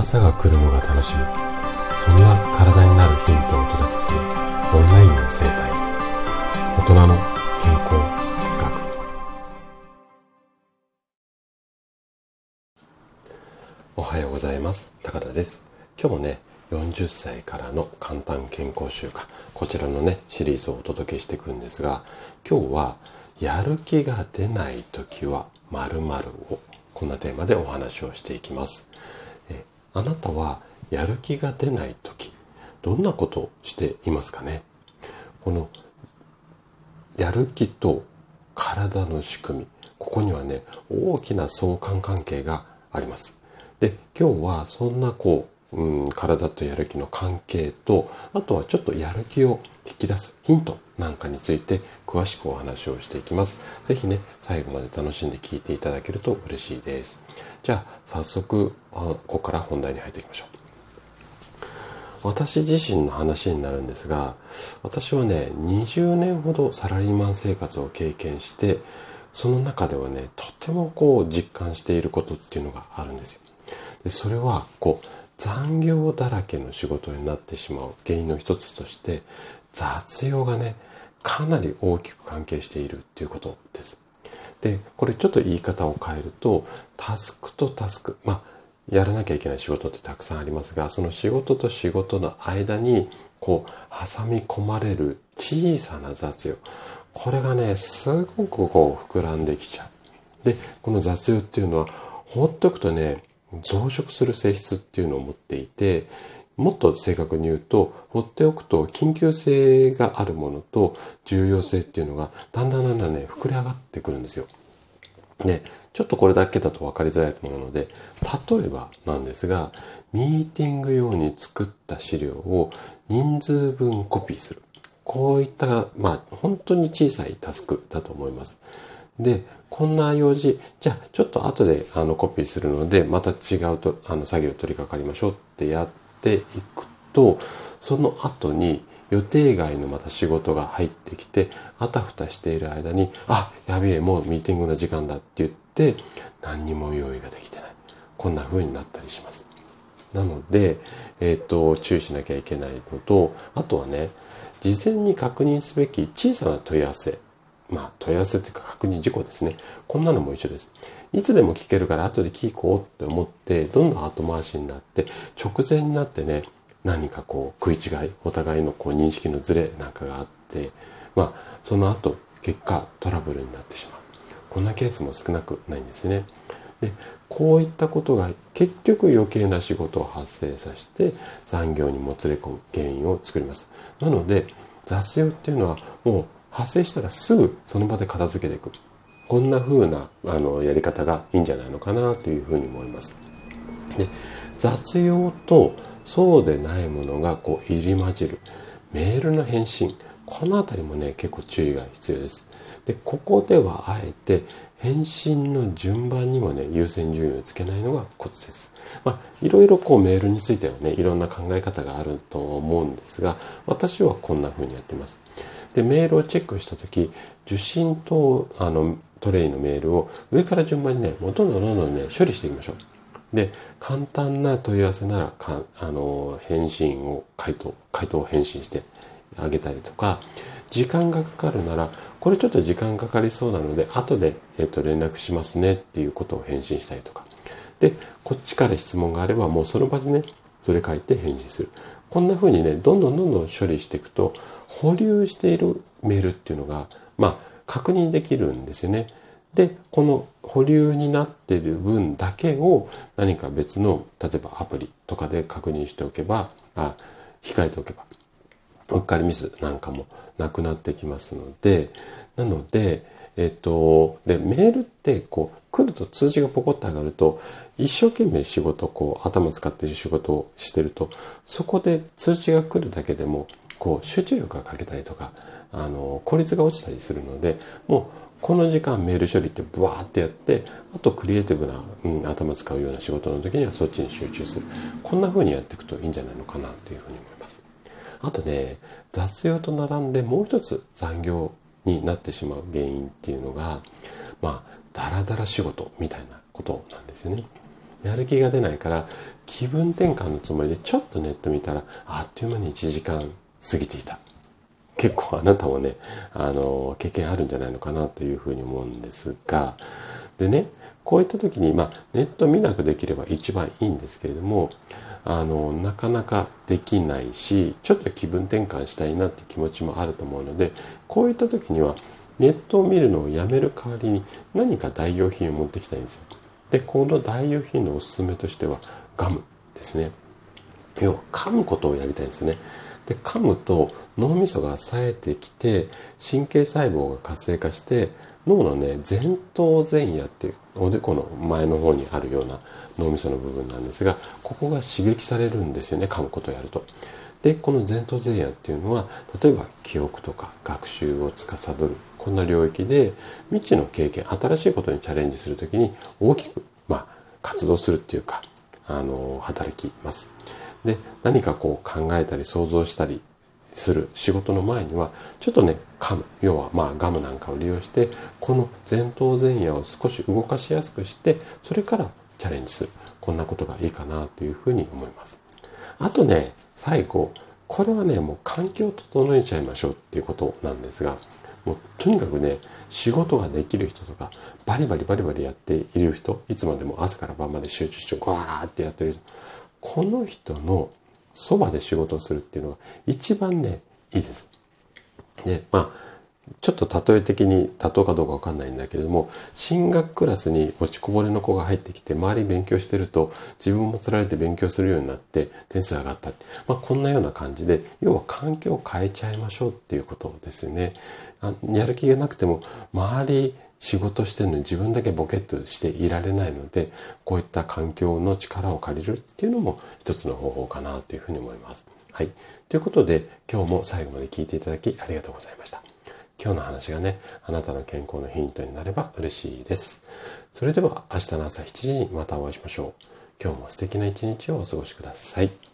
朝が来るのが楽しみ。そんな体になるヒントをお届けするオンラインの生態。大人の健康学。おはようございます。高田です。今日もね40歳からの簡単健康習慣。こちらのねシリーズをお届けしていくんですが今日はやる気が出ない時は〇〇を。こんなテーマでお話をしていきます。あなたはやる気が出ない時、どんなことをしていますかね？このやる気と体の仕組み、ここにはね、大きな相関関係があります。で、今日はそんなこう、うん、体とやる気の関係と、あとはちょっとやる気を引き出すヒントなんかについて詳しくお話をしていきます。ぜひね、最後まで楽しんで聞いていただけると嬉しいです。じゃあ、早速、ここから本題に入っていきましょう。私自身の話になるんですが、私はね、20年ほどサラリーマン生活を経験して、その中ではね、とてもこう実感していることっていうのがあるんですよ。でそれは、こう、残業だらけの仕事になってしまう原因の一つとして雑用がねかなり大きく関係しているっていうことです。でこれちょっと言い方を変えるとタスクとタスクまあやらなきゃいけない仕事ってたくさんありますがその仕事と仕事の間にこう挟み込まれる小さな雑用これがねすごくこう膨らんできちゃう。でこの雑用っていうのは放っておくとね増殖する性質っていうのを持っていて、もっと正確に言うと、放っておくと緊急性があるものと重要性っていうのがだんだんだんだんね、膨れ上がってくるんですよ。で、ちょっとこれだけだと分かりづらいと思うので、例えばなんですが、ミーティング用に作った資料を人数分コピーする。こういった、まあ、本当に小さいタスクだと思います。で、こんな用事、じゃあちょっと後であのコピーするので、また違うとあの作業取り掛かりましょうってやっっていくと、その後に予定外のまた仕事が入ってきて、あたふたしている間に、あ、やべえ、もうミーティングの時間だって言って、何にも用意ができてない。こんな風になったりします。なので、えっ、ー、と、注意しなきゃいけないのと、あとはね、事前に確認すべき小さな問い合わせまあ、問い合わせというか確認事項ですね。こんなのも一緒です。いつでも聞けるから後で聞こうって思って、どんどん後回しになって、直前になってね、何かこう食い違い、お互いのこう認識のズレなんかがあって、まあ、その後、結果トラブルになってしまう。こんなケースも少なくないんですね。で、こういったことが結局余計な仕事を発生させて残業にもつれ込む原因を作ります。なので、雑用っていうのはもう発生したらすぐその場で片付けていく。こんな風なあのやり方がいいんじゃないのかなというふうに思います。で雑用とそうでないものがこう入り混じるメールの返信この辺りもね結構注意が必要です。でここではあえて返信の順番にもね優先順位をつけないのがコツです。まあいろいろこうメールについてはねいろんな考え方があると思うんですが私はこんな風にやってます。で、メールをチェックしたとき、受信と、あの、トレイのメールを上から順番にね、もうどんどんどんどんね、処理していきましょう。で、簡単な問い合わせなら、かあの、返信を、回答、回答を返信してあげたりとか、時間がかかるなら、これちょっと時間かかりそうなので、後で、えっ、と、連絡しますねっていうことを返信したりとか。で、こっちから質問があれば、もうその場でね、それ書いて返信する。こんな風にね、どんどんどんどん処理していくと、保留しているメールっていうのが、まあ、確認できるんですよね。で、この保留になっている分だけを何か別の、例えばアプリとかで確認しておけば、あ、控えておけば、うっかりミスなんかもなくなってきますので、なので、えっと、で、メールってこう、来ると通知がポコッと上がると、一生懸命仕事、こう、頭使ってる仕事をしてると、そこで通知が来るだけでも、こう、集中力が欠けたりとか、あの、効率が落ちたりするので、もう、この時間メール処理ってブワーってやって、あとクリエイティブな、うん、頭使うような仕事の時にはそっちに集中する。こんな風にやっていくといいんじゃないのかなというふうに思います。あとね、雑用と並んでもう一つ残業になってしまう原因っていうのが、まあ、ダラダラ仕事みたいなことなんですよね。やる気が出ないから気分転換のつもりでちょっとネット見たらあっという間に1時間過ぎていた。結構あなたもね、あの、経験あるんじゃないのかなというふうに思うんですが、でね、こういった時に、まあ、ネット見なくできれば一番いいんですけれども、あの、なかなかできないし、ちょっと気分転換したいなって気持ちもあると思うので、こういった時には、ネットを見るのをやめる代わりに何か代用品を持ってきたいんですよ。で、この代用品のおすすめとしては、ガムですね。要は噛むことをやりたいんですね。で噛むと脳みそが冴えてきて神経細胞が活性化して脳のね前頭前野っていうおでこの前の方にあるような脳みその部分なんですがここが刺激されるんですよね噛むことをやると。でこの前頭前野っていうのは例えば記憶とか学習を司るこんな領域で未知の経験新しいことにチャレンジする時に大きく、まあ、活動するっていうかあの働きます。で何かこう考えたり想像したりする仕事の前にはちょっとね噛む要はまあガムなんかを利用してこの前頭前野を少し動かしやすくしてそれからチャレンジする。こんなことがいいかなというふうに思います。あとね最後これはねもう環境を整えちゃいましょうっていうことなんですがもうとにかくね仕事ができる人とかバリバリバリバリやっている人いつまでも朝から晩まで集中してガーってやってる人この人のそばで仕事をするっていうのが一番ね、いいです。で、まあ、ちょっと例え的に妥当かどうかわかんないんだけれども、進学クラスに落ちこぼれの子が入ってきて、周り勉強してると、自分もつられて勉強するようになって、点数上がったって。まあ、こんなような感じで、要は環境を変えちゃいましょうっていうことですよね。あやる気がなくても、周り仕事してるのに自分だけボケっとしていられないので、こういった環境の力を借りるっていうのも一つの方法かなというふうに思います。はい。ということで、今日も最後まで聞いていただきありがとうございました。今日の話がね、あなたの健康のヒントになれば嬉しいです。それでは明日の朝7時にまたお会いしましょう。今日も素敵な一日をお過ごしください。